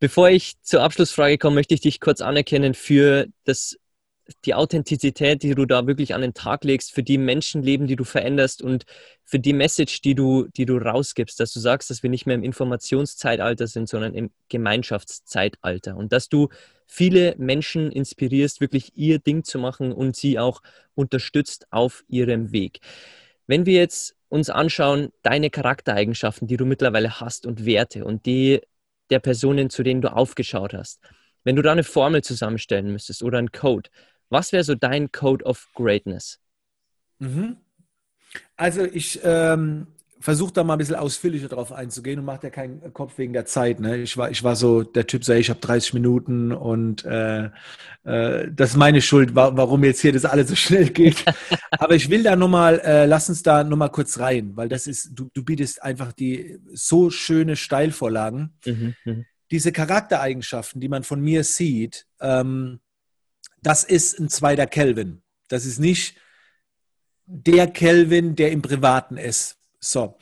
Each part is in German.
Bevor ich zur Abschlussfrage komme, möchte ich dich kurz anerkennen für das, die Authentizität, die du da wirklich an den Tag legst, für die Menschenleben, die du veränderst und für die Message, die du, die du rausgibst, dass du sagst, dass wir nicht mehr im Informationszeitalter sind, sondern im Gemeinschaftszeitalter und dass du viele Menschen inspirierst, wirklich ihr Ding zu machen und sie auch unterstützt auf ihrem Weg. Wenn wir jetzt uns anschauen, deine Charaktereigenschaften, die du mittlerweile hast und Werte und die der Personen, zu denen du aufgeschaut hast. Wenn du da eine Formel zusammenstellen müsstest oder einen Code, was wäre so dein Code of Greatness? Mhm. Also ich ähm, versuche da mal ein bisschen ausführlicher drauf einzugehen und mache ja keinen Kopf wegen der Zeit. Ne? Ich, war, ich war so der Typ, so, ich habe 30 Minuten und äh, äh, das ist meine Schuld, warum jetzt hier das alles so schnell geht. Aber ich will da nochmal, äh, lass uns da nochmal kurz rein, weil das ist, du, du bietest einfach die so schöne Steilvorlagen. Mhm, mh. Diese Charaktereigenschaften, die man von mir sieht, ähm, das ist ein zweiter Kelvin. Das ist nicht der Kelvin, der im Privaten ist. So.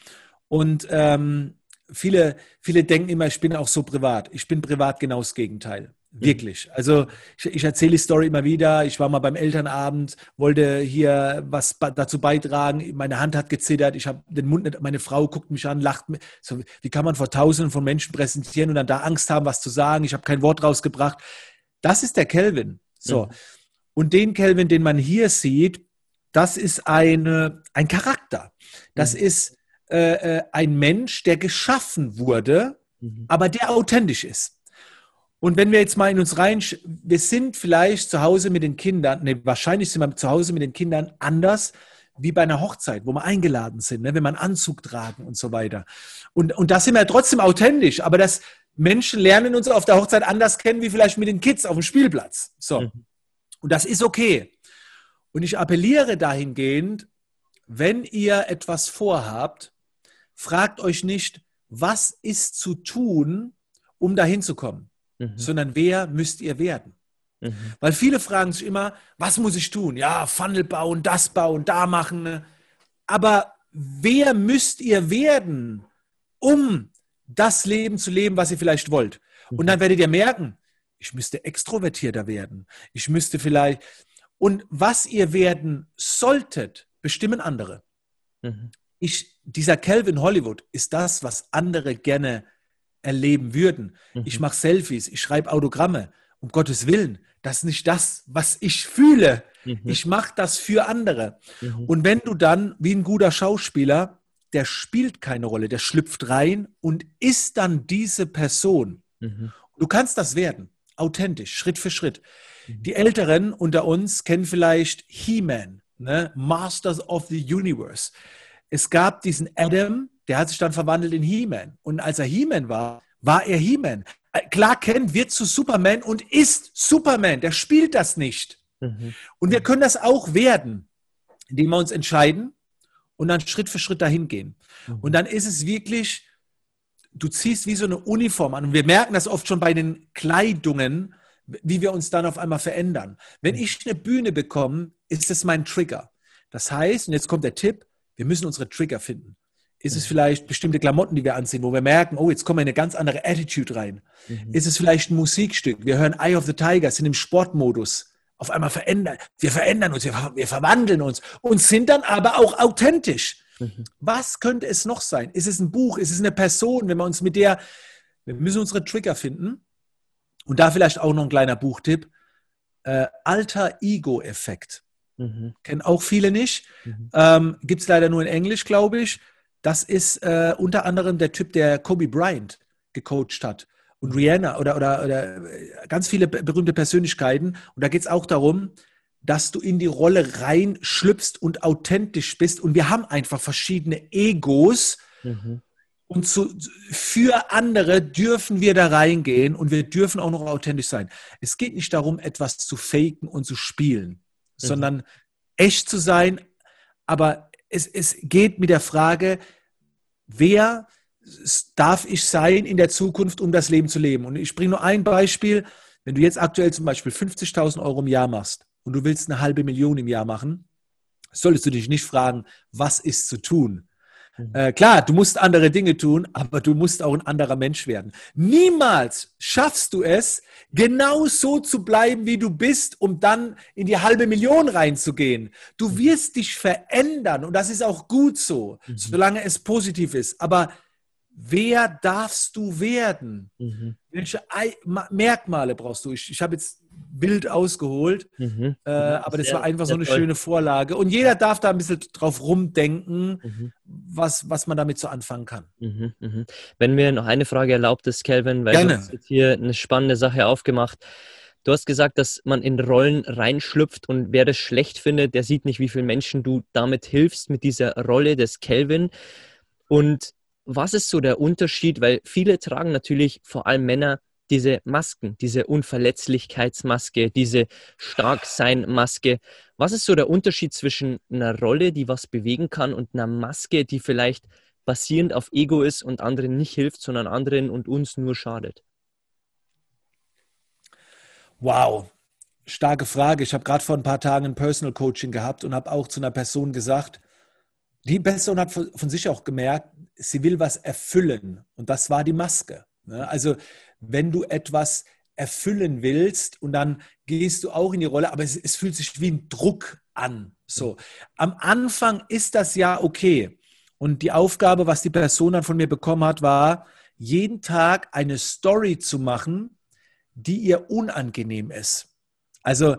Und ähm, viele, viele denken immer, ich bin auch so privat. Ich bin privat genau das Gegenteil. Wirklich. Also ich, ich erzähle die Story immer wieder. Ich war mal beim Elternabend, wollte hier was dazu beitragen. Meine Hand hat gezittert. Ich habe den Mund nicht. Meine Frau guckt mich an, lacht. So, wie kann man vor Tausenden von Menschen präsentieren und dann da Angst haben, was zu sagen? Ich habe kein Wort rausgebracht. Das ist der Kelvin. So. Mhm. Und den Kelvin, den man hier sieht, das ist eine, ein Charakter. Das mhm. ist äh, äh, ein Mensch, der geschaffen wurde, mhm. aber der authentisch ist. Und wenn wir jetzt mal in uns rein, wir sind vielleicht zu Hause mit den Kindern, ne, wahrscheinlich sind wir zu Hause mit den Kindern anders wie bei einer Hochzeit, wo wir eingeladen sind, ne, wenn wir einen Anzug tragen und so weiter. Und, und da sind wir trotzdem authentisch, aber das Menschen lernen uns auf der Hochzeit anders kennen, wie vielleicht mit den Kids auf dem Spielplatz. So. Mhm. Und das ist okay. Und ich appelliere dahingehend, wenn ihr etwas vorhabt, fragt euch nicht, was ist zu tun, um dahin zu kommen, mhm. sondern wer müsst ihr werden? Mhm. Weil viele fragen sich immer, was muss ich tun? Ja, Funnel bauen, das bauen, da machen. Aber wer müsst ihr werden, um das Leben zu leben, was ihr vielleicht wollt? Und mhm. dann werdet ihr merken, ich müsste extrovertierter werden. Ich müsste vielleicht, und was ihr werden solltet, bestimmen andere. Mhm. Ich, dieser Calvin Hollywood ist das, was andere gerne erleben würden. Mhm. Ich mache Selfies, ich schreibe Autogramme. Um Gottes Willen, das ist nicht das, was ich fühle. Mhm. Ich mache das für andere. Mhm. Und wenn du dann, wie ein guter Schauspieler, der spielt keine Rolle, der schlüpft rein und ist dann diese Person. Mhm. Du kannst das werden, authentisch, Schritt für Schritt. Die Älteren unter uns kennen vielleicht He-Man, ne? Masters of the Universe. Es gab diesen Adam, der hat sich dann verwandelt in He-Man. Und als er He-Man war, war er He-Man. Äh, Clark Kent wird zu Superman und ist Superman. Der spielt das nicht. Mhm. Und wir können das auch werden, indem wir uns entscheiden und dann Schritt für Schritt dahin gehen. Mhm. Und dann ist es wirklich, du ziehst wie so eine Uniform an. Und wir merken das oft schon bei den Kleidungen, wie wir uns dann auf einmal verändern. Wenn mhm. ich eine Bühne bekomme, ist es mein Trigger. Das heißt, und jetzt kommt der Tipp, wir müssen unsere Trigger finden. Ist es vielleicht bestimmte Klamotten, die wir anziehen, wo wir merken, oh, jetzt kommen wir in eine ganz andere Attitude rein? Mhm. Ist es vielleicht ein Musikstück? Wir hören Eye of the Tiger, sind im Sportmodus. Auf einmal verändern, wir verändern uns, wir, wir verwandeln uns und sind dann aber auch authentisch. Mhm. Was könnte es noch sein? Ist es ein Buch? Ist es eine Person? Wenn wir uns mit der, wir müssen unsere Trigger finden Und da vielleicht auch noch ein kleiner Buchtipp. Äh, Alter Ego-Effekt. Mhm. Kennen auch viele nicht. Mhm. Ähm, Gibt es leider nur in Englisch, glaube ich. Das ist äh, unter anderem der Typ, der Kobe Bryant gecoacht hat. Und Rihanna oder, oder, oder äh, ganz viele berühmte Persönlichkeiten. Und da geht es auch darum, dass du in die Rolle reinschlüpfst und authentisch bist. Und wir haben einfach verschiedene Egos. Mhm. Und zu, für andere dürfen wir da reingehen und wir dürfen auch noch authentisch sein. Es geht nicht darum, etwas zu faken und zu spielen, mhm. sondern echt zu sein. Aber es, es geht mit der Frage, wer darf ich sein in der Zukunft, um das Leben zu leben? Und ich bringe nur ein Beispiel. Wenn du jetzt aktuell zum Beispiel 50.000 Euro im Jahr machst und du willst eine halbe Million im Jahr machen, solltest du dich nicht fragen, was ist zu tun, Mhm. Äh, klar, du musst andere Dinge tun, aber du musst auch ein anderer Mensch werden. Niemals schaffst du es, genau so zu bleiben, wie du bist, um dann in die halbe Million reinzugehen. Du mhm. wirst dich verändern und das ist auch gut so, mhm. solange es positiv ist. Aber wer darfst du werden? Mhm. Welche Merkmale brauchst du? Ich, ich habe jetzt wild ausgeholt. Mhm. Äh, aber das sehr, war einfach so eine toll. schöne Vorlage. Und jeder darf da ein bisschen drauf rumdenken, mhm. was, was man damit so anfangen kann. Mhm. mhm. Wenn mir noch eine Frage erlaubt ist, Kelvin, weil Gerne. du hast jetzt hier eine spannende Sache aufgemacht. Du hast gesagt, dass man in Rollen reinschlüpft und wer das schlecht findet, der sieht nicht, wie vielen Menschen du damit hilfst mit dieser Rolle des Kelvin. Und was ist so der Unterschied? Weil viele tragen natürlich, vor allem Männer, diese Masken, diese Unverletzlichkeitsmaske, diese Starksein-Maske. Was ist so der Unterschied zwischen einer Rolle, die was bewegen kann, und einer Maske, die vielleicht basierend auf Ego ist und anderen nicht hilft, sondern anderen und uns nur schadet? Wow, starke Frage. Ich habe gerade vor ein paar Tagen ein Personal Coaching gehabt und habe auch zu einer Person gesagt, die Person hat von sich auch gemerkt, sie will was erfüllen und das war die Maske. Ne? Also wenn du etwas erfüllen willst und dann gehst du auch in die Rolle, aber es, es fühlt sich wie ein Druck an. So, am Anfang ist das ja okay. Und die Aufgabe, was die Person dann von mir bekommen hat, war, jeden Tag eine Story zu machen, die ihr unangenehm ist. Also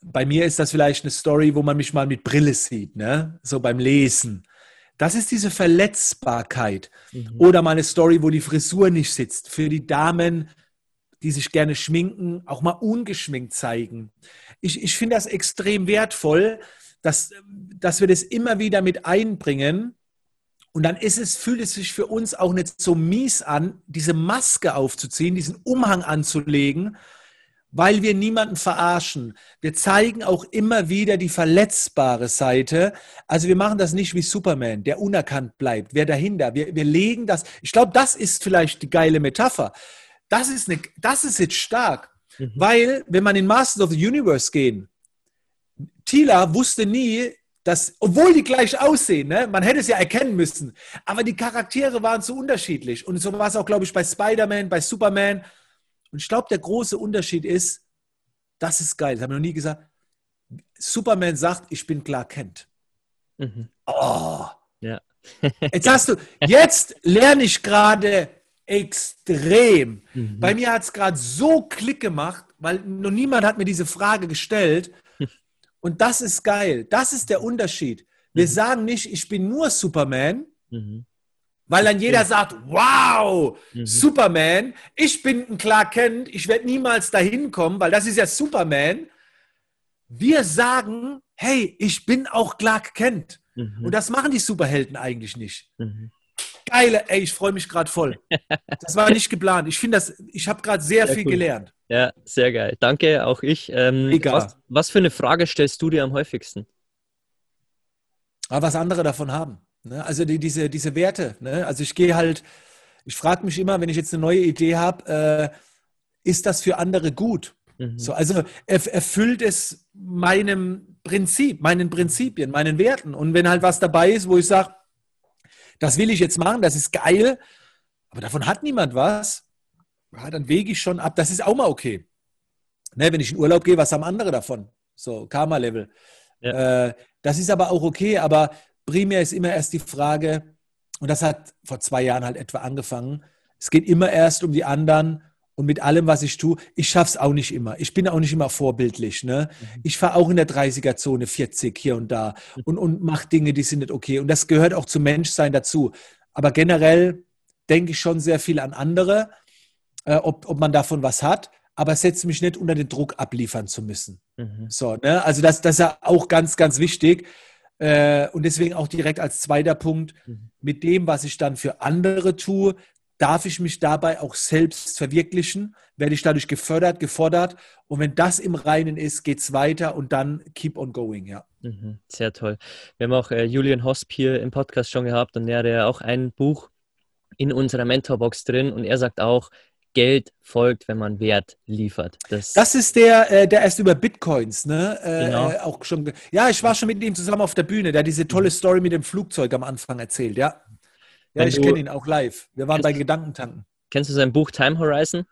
bei mir ist das vielleicht eine Story, wo man mich mal mit Brille sieht, ne? so beim Lesen. Das ist diese Verletzbarkeit. Mhm. Oder mal eine Story, wo die Frisur nicht sitzt. Für die Damen, die sich gerne schminken, auch mal ungeschminkt zeigen. Ich, ich finde das extrem wertvoll, dass, dass wir das immer wieder mit einbringen. Und dann ist es, fühlt es sich für uns auch nicht so mies an, diese Maske aufzuziehen, diesen Umhang anzulegen, weil wir niemanden verarschen. Wir zeigen auch immer wieder die verletzbare Seite. Also wir machen das nicht wie Superman, der unerkannt bleibt. Wer dahinter? Wir, wir legen das. Ich glaube, das ist vielleicht die geile Metapher. Das ist, eine, das ist jetzt stark. Mhm. Weil, wenn man in Masters of the Universe gehen, Tila wusste nie, dass, obwohl die gleich aussehen, ne, man hätte es ja erkennen müssen, aber die Charaktere waren so unterschiedlich. Und so war es auch, glaube ich, bei Spider-Man, bei Superman. Und ich glaube, der große Unterschied ist, das ist geil, das habe ich noch nie gesagt. Superman sagt, ich bin Clark Kent. Mhm. Oh. Ja. jetzt hast du, jetzt lerne ich gerade extrem. Mhm. Bei mir hat es gerade so Klick gemacht, weil noch niemand hat mir diese Frage gestellt. Und das ist geil. Das ist der Unterschied. Wir mhm. sagen nicht, ich bin nur Superman, mhm. Weil dann jeder sagt, wow, mhm. Superman, ich bin ein Clark Kent, ich werde niemals dahin kommen, weil das ist ja Superman. Wir sagen, hey, ich bin auch Clark Kent. Mhm. Und das machen die Superhelden eigentlich nicht. Mhm. Geile, ey, ich freue mich gerade voll. Das war nicht geplant. Ich finde das, ich habe gerade sehr, sehr, viel cool. gelernt. Ja, sehr geil. Danke, auch ich. Ähm, Egal. Was, was für eine Frage stellst du dir am häufigsten? Aber ah, was andere davon haben. Ne? Also die, diese, diese Werte. Ne? Also ich gehe halt, ich frage mich immer, wenn ich jetzt eine neue Idee habe, äh, ist das für andere gut? Mhm. So, also erfüllt es meinem Prinzip, meinen Prinzipien, meinen Werten. Und wenn halt was dabei ist, wo ich sage, das will ich jetzt machen, das ist geil, aber davon hat niemand was, ja, dann wege ich schon ab. Das ist auch mal okay. Ne, wenn ich in Urlaub gehe, was haben andere davon? So, Karma-Level. Ja. Äh, das ist aber auch okay, aber primär ist immer erst die Frage, und das hat vor zwei Jahren halt etwa angefangen, es geht immer erst um die anderen und mit allem, was ich tue, ich schaffe es auch nicht immer. Ich bin auch nicht immer vorbildlich. Ne? Mhm. Ich fahre auch in der 30er-Zone 40 hier und da mhm. und, und mache Dinge, die sind nicht okay. Und das gehört auch zum Menschsein dazu. Aber generell denke ich schon sehr viel an andere, äh, ob, ob man davon was hat, aber setze mich nicht unter den Druck abliefern zu müssen. Mhm. So, ne? Also das, das ist ja auch ganz, ganz wichtig. Äh, und deswegen auch direkt als zweiter Punkt, mhm. mit dem, was ich dann für andere tue, darf ich mich dabei auch selbst verwirklichen, werde ich dadurch gefördert, gefordert. Und wenn das im Reinen ist, geht es weiter und dann keep on going, ja. Mhm, sehr toll. Wir haben auch äh, Julian Hosp hier im Podcast schon gehabt und er hat ja auch ein Buch in unserer Mentorbox drin und er sagt auch, Geld folgt, wenn man Wert liefert. Das, das ist der, äh, der erst über Bitcoins, ne? Äh, genau. Äh, auch schon. Ja, ich war schon mit ihm zusammen auf der Bühne. Der hat diese tolle mhm. Story mit dem Flugzeug am Anfang erzählt, ja. Ja, ich kenne ihn auch live. Wir waren bei Gedankentanken. Kennst du sein Buch Time Horizon?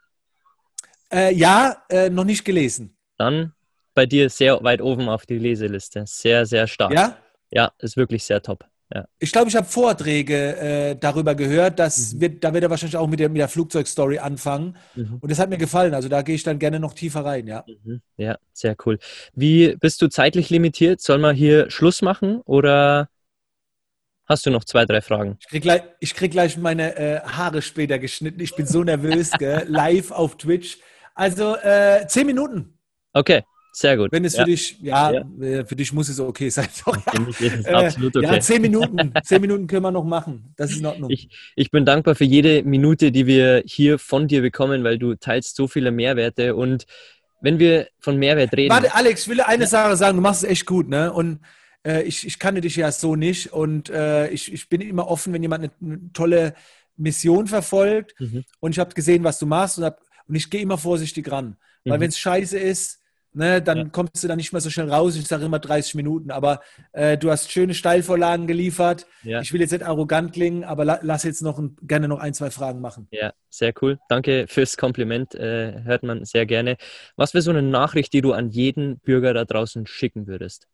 Äh, ja, äh, noch nicht gelesen. Dann bei dir sehr weit oben auf die Leseliste. Sehr, sehr stark. Ja? Ja, ist wirklich sehr top. Ja. Ich glaube, ich habe Vorträge äh, darüber gehört, dass mhm. wird, da wird er wahrscheinlich auch mit der, mit der Flugzeugstory anfangen. Mhm. Und das hat mir gefallen. Also da gehe ich dann gerne noch tiefer rein, ja. Mhm. Ja, sehr cool. Wie bist du zeitlich limitiert? Soll man hier Schluss machen oder Hast du noch zwei, drei Fragen? Ich krieg gleich, ich krieg gleich meine äh, Haare später geschnitten. Ich bin so nervös, gell? live auf Twitch. Also äh, zehn Minuten. Okay, sehr gut. Wenn es ja. für dich, ja, ja, äh, für dich muss es okay sein. Äh, absolut okay. Ja, zehn Minuten. zehn Minuten können wir noch machen. Das ist in Ordnung. Ich, ich bin dankbar für jede Minute, die wir hier von dir bekommen, weil du teilst so viele Mehrwerte und wenn wir von Mehrwert reden. Warte, Alex, ich will eine Sache sagen. Du machst es echt gut, ne? Und äh, ich, ich kannte dich ja so nicht und äh, ich, ich bin immer offen, wenn jemand eine, eine tolle Mission verfolgt mhm. und ich habe gesehen, was du machst und, hab, und ich gehe immer vorsichtig ran. Weil mhm. wenn es scheiße ist, Ne, dann ja. kommst du da nicht mehr so schnell raus. Ich sage immer 30 Minuten, aber äh, du hast schöne Steilvorlagen geliefert. Ja. Ich will jetzt nicht arrogant klingen, aber la lass jetzt noch ein, gerne noch ein, zwei Fragen machen. Ja, sehr cool. Danke fürs Kompliment. Äh, hört man sehr gerne. Was wäre so eine Nachricht, die du an jeden Bürger da draußen schicken würdest?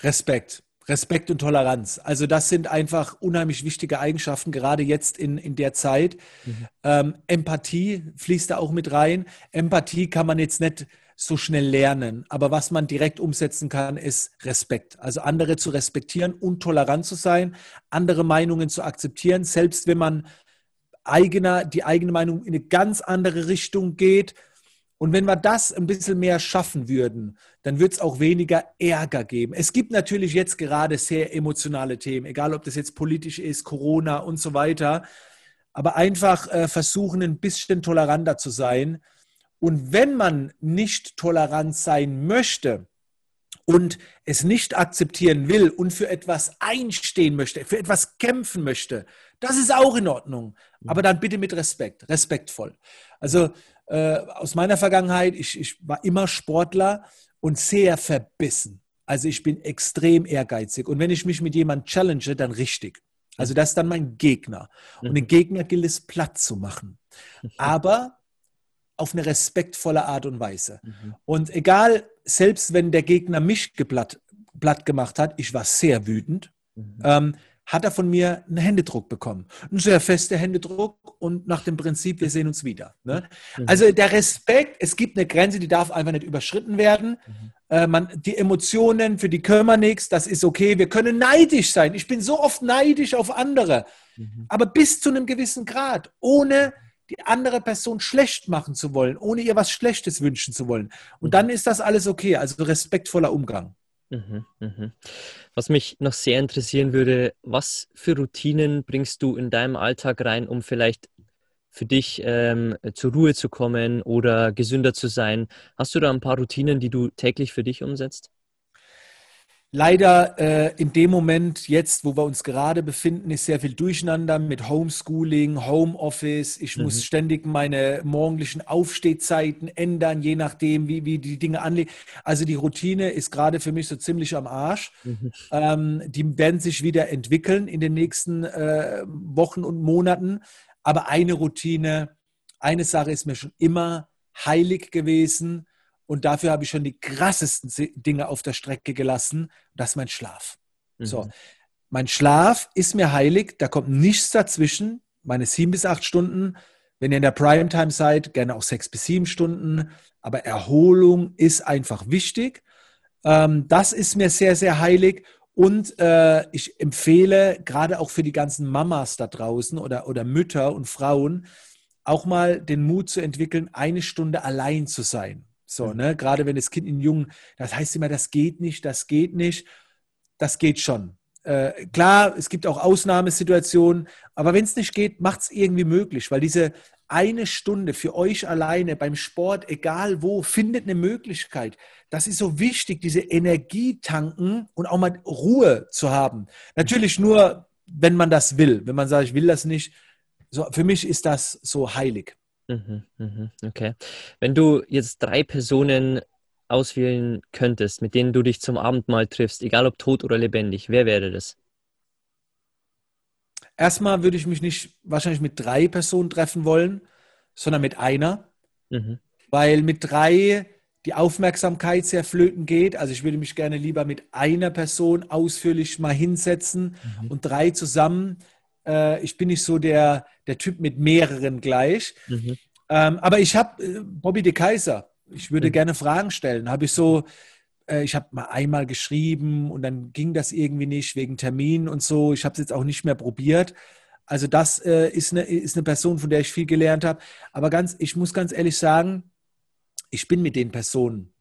Respekt. Respekt und Toleranz. Also das sind einfach unheimlich wichtige Eigenschaften, gerade jetzt in, in der Zeit. Mhm. Ähm, Empathie fließt da auch mit rein. Empathie kann man jetzt nicht so schnell lernen, aber was man direkt umsetzen kann, ist Respekt. Also andere zu respektieren und tolerant zu sein, andere Meinungen zu akzeptieren, selbst wenn man eigener, die eigene Meinung in eine ganz andere Richtung geht, und wenn wir das ein bisschen mehr schaffen würden, dann wird es auch weniger Ärger geben. Es gibt natürlich jetzt gerade sehr emotionale Themen, egal ob das jetzt politisch ist, Corona und so weiter. Aber einfach äh, versuchen, ein bisschen toleranter zu sein. Und wenn man nicht tolerant sein möchte und es nicht akzeptieren will und für etwas einstehen möchte, für etwas kämpfen möchte, das ist auch in Ordnung. Aber dann bitte mit Respekt, respektvoll. Also äh, aus meiner Vergangenheit, ich, ich war immer Sportler und sehr verbissen. Also ich bin extrem ehrgeizig. Und wenn ich mich mit jemandem challenge, dann richtig. Also das ist dann mein Gegner. Und den Gegner gilt es platt zu machen. Aber auf eine respektvolle Art und Weise. Und egal, selbst wenn der Gegner mich geblatt, platt gemacht hat, ich war sehr wütend. Mhm. Ähm, hat er von mir einen Händedruck bekommen. Ein sehr fester Händedruck und nach dem Prinzip, wir sehen uns wieder. Ne? Mhm. Also der Respekt, es gibt eine Grenze, die darf einfach nicht überschritten werden. Mhm. Äh, man, die Emotionen, für die können wir nichts, das ist okay. Wir können neidisch sein. Ich bin so oft neidisch auf andere, mhm. aber bis zu einem gewissen Grad, ohne die andere Person schlecht machen zu wollen, ohne ihr was Schlechtes wünschen zu wollen. Und dann ist das alles okay, also respektvoller Umgang. Mhm, mhm. Was mich noch sehr interessieren würde, was für Routinen bringst du in deinem Alltag rein, um vielleicht für dich ähm, zur Ruhe zu kommen oder gesünder zu sein? Hast du da ein paar Routinen, die du täglich für dich umsetzt? Leider äh, in dem Moment jetzt, wo wir uns gerade befinden, ist sehr viel Durcheinander mit Homeschooling, Homeoffice. Ich mhm. muss ständig meine morgendlichen Aufstehzeiten ändern, je nachdem, wie, wie die Dinge anlegen. Also die Routine ist gerade für mich so ziemlich am Arsch. Mhm. Ähm, die werden sich wieder entwickeln in den nächsten äh, Wochen und Monaten. Aber eine Routine, eine Sache ist mir schon immer heilig gewesen und dafür habe ich schon die krassesten Dinge auf der Strecke gelassen. Das ist mein Schlaf. Mhm. So. Mein Schlaf ist mir heilig, da kommt nichts dazwischen. Meine sieben bis acht Stunden, wenn ihr in der Primetime seid, gerne auch sechs bis sieben Stunden. Aber Erholung ist einfach wichtig. Ähm, das ist mir sehr, sehr heilig. Und äh, ich empfehle gerade auch für die ganzen Mamas da draußen oder, oder Mütter und Frauen, auch mal den Mut zu entwickeln, eine Stunde allein zu sein. So, mhm. ne? Gerade wenn das Kind in Jungen, das heißt immer, das geht nicht, das geht nicht. Das geht schon. Äh, klar, es gibt auch Ausnahmesituationen, aber wenn es nicht geht, macht es irgendwie möglich, weil diese eine Stunde für euch alleine beim Sport, egal wo, findet eine Möglichkeit. Das ist so wichtig, diese Energie tanken und auch mal Ruhe zu haben. Natürlich nur, wenn man das will. Wenn man sagt, ich will das nicht. So, für mich ist das so heilig. Mhm, mhm, okay. Wenn du jetzt drei Personen auswählen könntest, mit denen du dich zum Abendmahl triffst, egal ob tot oder lebendig, wer wäre das? Erstmal würde ich mich nicht wahrscheinlich mit drei Personen treffen wollen, sondern mit einer, mhm. weil mit drei die Aufmerksamkeit sehr flöten geht. Also ich würde mich gerne lieber mit einer Person ausführlich mal hinsetzen mhm. und drei zusammen. Äh, ich bin nicht so der, der Typ mit mehreren gleich. Mhm. Ähm, aber ich habe äh, Bobby de Kaiser. Ich würde mhm. gerne Fragen stellen. Habe ich so, äh, ich habe mal einmal geschrieben und dann ging das irgendwie nicht wegen Termin und so. Ich habe es jetzt auch nicht mehr probiert. Also das äh, ist, eine, ist eine Person, von der ich viel gelernt habe. Aber ganz, ich muss ganz ehrlich sagen, ich bin mit den Personen,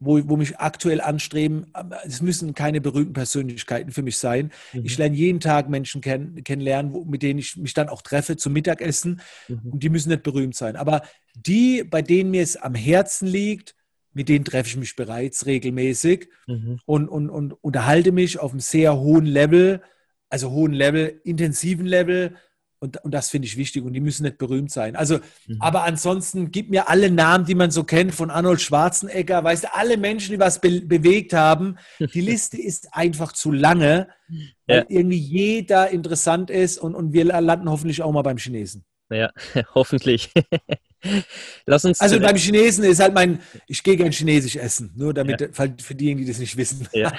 wo, wo mich aktuell anstreben, es müssen keine berühmten Persönlichkeiten für mich sein. Mhm. Ich lerne jeden Tag Menschen kenn, kennenlernen, wo, mit denen ich mich dann auch treffe zum Mittagessen. Mhm. Und die müssen nicht berühmt sein. Aber die, bei denen mir es am Herzen liegt, mit denen treffe ich mich bereits regelmäßig mhm. und, und, und unterhalte mich auf einem sehr hohen Level, also hohen Level, intensiven Level und, und das finde ich wichtig und die müssen nicht berühmt sein. Also, mhm. aber ansonsten gib mir alle Namen, die man so kennt, von Arnold Schwarzenegger, weißt du, alle Menschen, die was be bewegt haben. Die Liste ist einfach zu lange, weil ja. irgendwie jeder interessant ist und, und wir landen hoffentlich auch mal beim Chinesen. Ja, hoffentlich. Lass uns. Also beim Chinesen ist halt mein, ich gehe gern Chinesisch essen, nur damit, ja. für diejenigen, die das nicht wissen. Ja.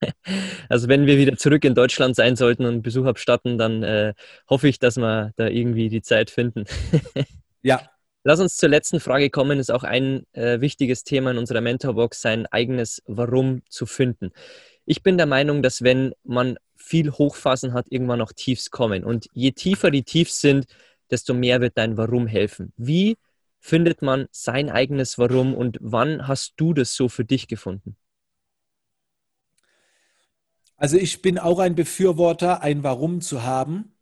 Also wenn wir wieder zurück in Deutschland sein sollten und Besuch abstatten, dann äh, hoffe ich, dass wir da irgendwie die Zeit finden. ja. Lass uns zur letzten Frage kommen. Ist auch ein äh, wichtiges Thema in unserer Mentorbox, sein eigenes Warum zu finden. Ich bin der Meinung, dass wenn man viel Hochphasen hat, irgendwann auch Tiefs kommen. Und je tiefer die Tiefs sind, desto mehr wird dein Warum helfen. Wie findet man sein eigenes Warum und wann hast du das so für dich gefunden? Also ich bin auch ein Befürworter, ein Warum zu haben,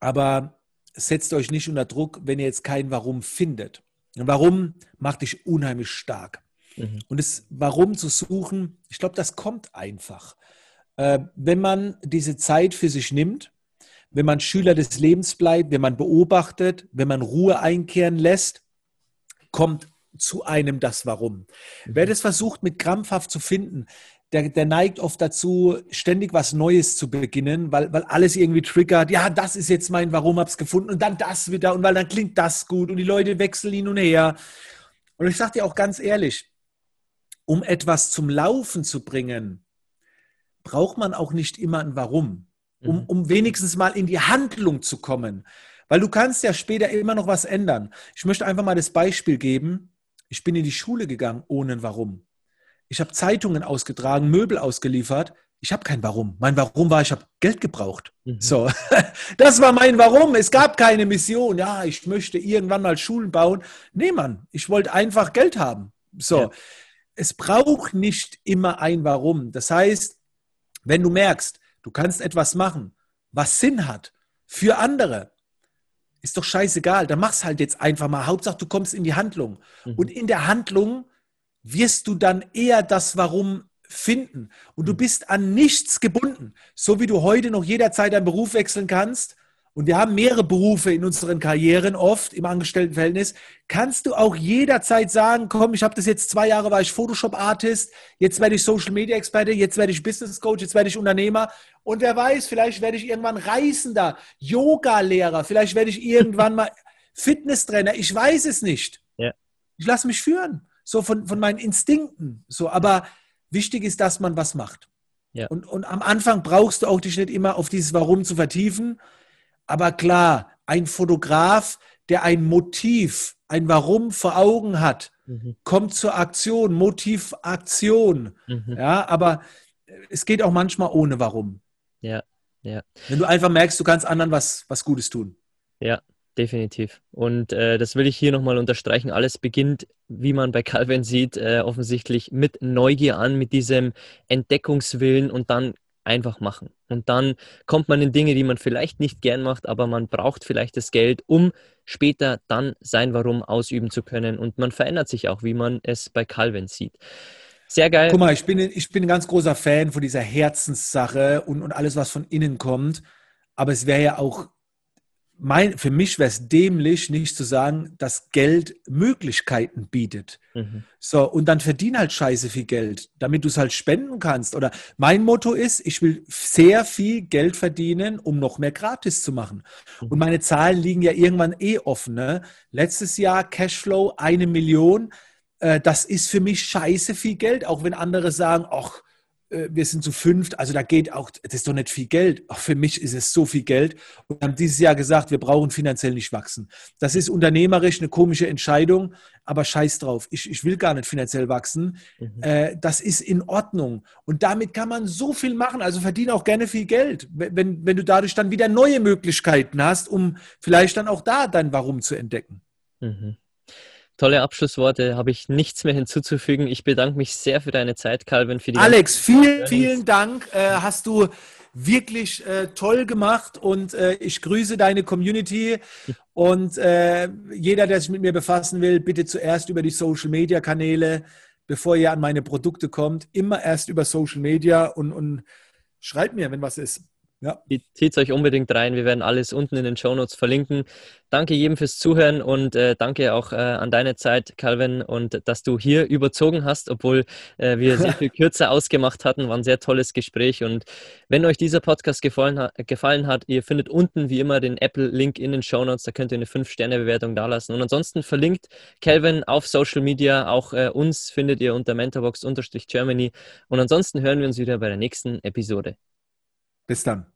aber setzt euch nicht unter Druck, wenn ihr jetzt kein Warum findet. Ein Warum macht dich unheimlich stark. Mhm. Und das Warum zu suchen, ich glaube, das kommt einfach. Äh, wenn man diese Zeit für sich nimmt, wenn man Schüler des Lebens bleibt, wenn man beobachtet, wenn man Ruhe einkehren lässt, kommt zu einem das Warum. Mhm. Wer das versucht mit krampfhaft zu finden, der, der neigt oft dazu, ständig was Neues zu beginnen, weil, weil alles irgendwie triggert. Ja, das ist jetzt mein Warum, hab's gefunden und dann das wieder und weil dann klingt das gut und die Leute wechseln hin und her. Und ich sage dir auch ganz ehrlich, um etwas zum Laufen zu bringen, braucht man auch nicht immer ein Warum, um, mhm. um wenigstens mal in die Handlung zu kommen. Weil du kannst ja später immer noch was ändern. Ich möchte einfach mal das Beispiel geben. Ich bin in die Schule gegangen ohne ein Warum. Ich habe Zeitungen ausgetragen, Möbel ausgeliefert. Ich habe kein Warum. Mein Warum war, ich habe Geld gebraucht. Mhm. So, das war mein Warum. Es gab keine Mission. Ja, ich möchte irgendwann mal Schulen bauen. Nee, Mann, ich wollte einfach Geld haben. So, ja. es braucht nicht immer ein Warum. Das heißt, wenn du merkst, du kannst etwas machen, was Sinn hat für andere, ist doch scheißegal. Dann mach's halt jetzt einfach mal. Hauptsache, du kommst in die Handlung. Mhm. Und in der Handlung wirst du dann eher das Warum finden. Und du hm. bist an nichts gebunden. So wie du heute noch jederzeit deinen Beruf wechseln kannst. Und wir haben mehrere Berufe in unseren Karrieren oft im Angestelltenverhältnis. Kannst du auch jederzeit sagen, komm, ich habe das jetzt zwei Jahre, war ich Photoshop-Artist, jetzt werde ich Social-Media-Experte, jetzt werde ich Business-Coach, jetzt werde ich Unternehmer. Und wer weiß, vielleicht werde ich irgendwann Reisender, Yoga-Lehrer, vielleicht werde ich irgendwann mal Fitnesstrainer. Ich weiß es nicht. Ja. Ich lasse mich führen so von, von meinen Instinkten. So, aber wichtig ist, dass man was macht. Ja. Und, und am Anfang brauchst du auch dich nicht immer auf dieses Warum zu vertiefen. Aber klar, ein Fotograf, der ein Motiv, ein Warum vor Augen hat, mhm. kommt zur Aktion, Motivaktion. Mhm. Ja, aber es geht auch manchmal ohne Warum. Ja, ja. Wenn du einfach merkst, du kannst anderen was, was Gutes tun. Ja, definitiv. Und äh, das will ich hier nochmal unterstreichen. Alles beginnt, wie man bei Calvin sieht, äh, offensichtlich mit Neugier an, mit diesem Entdeckungswillen und dann einfach machen. Und dann kommt man in Dinge, die man vielleicht nicht gern macht, aber man braucht vielleicht das Geld, um später dann sein Warum ausüben zu können. Und man verändert sich auch, wie man es bei Calvin sieht. Sehr geil. Guck mal, ich bin, ich bin ein ganz großer Fan von dieser Herzenssache und, und alles, was von innen kommt. Aber es wäre ja auch mein, für mich wäre es dämlich, nicht zu sagen, dass Geld Möglichkeiten bietet. Mhm. So, und dann verdien halt scheiße viel Geld, damit du es halt spenden kannst. Oder mein Motto ist, ich will sehr viel Geld verdienen, um noch mehr gratis zu machen. Mhm. Und meine Zahlen liegen ja irgendwann eh offen. Ne? Letztes Jahr Cashflow eine Million. Äh, das ist für mich scheiße viel Geld, auch wenn andere sagen, ach, wir sind zu fünft, also da geht auch, das ist doch nicht viel Geld. Auch für mich ist es so viel Geld. Und haben dieses Jahr gesagt, wir brauchen finanziell nicht wachsen. Das ist unternehmerisch eine komische Entscheidung, aber scheiß drauf. Ich, ich will gar nicht finanziell wachsen. Mhm. Äh, das ist in Ordnung. Und damit kann man so viel machen. Also verdiene auch gerne viel Geld, wenn, wenn du dadurch dann wieder neue Möglichkeiten hast, um vielleicht dann auch da dein Warum zu entdecken. Mhm. Tolle Abschlussworte, habe ich nichts mehr hinzuzufügen. Ich bedanke mich sehr für deine Zeit, Calvin. Für die Alex, vielen, vielen Dank. Äh, hast du wirklich äh, toll gemacht und äh, ich grüße deine Community. Und äh, jeder, der sich mit mir befassen will, bitte zuerst über die Social Media Kanäle, bevor ihr an meine Produkte kommt. Immer erst über Social Media und, und schreibt mir, wenn was ist. Ja. Zieht euch unbedingt rein. Wir werden alles unten in den Show Notes verlinken. Danke jedem fürs Zuhören und äh, danke auch äh, an deine Zeit, Calvin, und dass du hier überzogen hast, obwohl äh, wir sehr viel kürzer ausgemacht hatten. War ein sehr tolles Gespräch. Und wenn euch dieser Podcast gefallen, ha gefallen hat, ihr findet unten wie immer den Apple-Link in den Show Notes. Da könnt ihr eine 5-Sterne-Bewertung dalassen. Und ansonsten verlinkt Calvin auf Social Media. Auch äh, uns findet ihr unter Mentorbox-Germany. Und ansonsten hören wir uns wieder bei der nächsten Episode. Bis dann.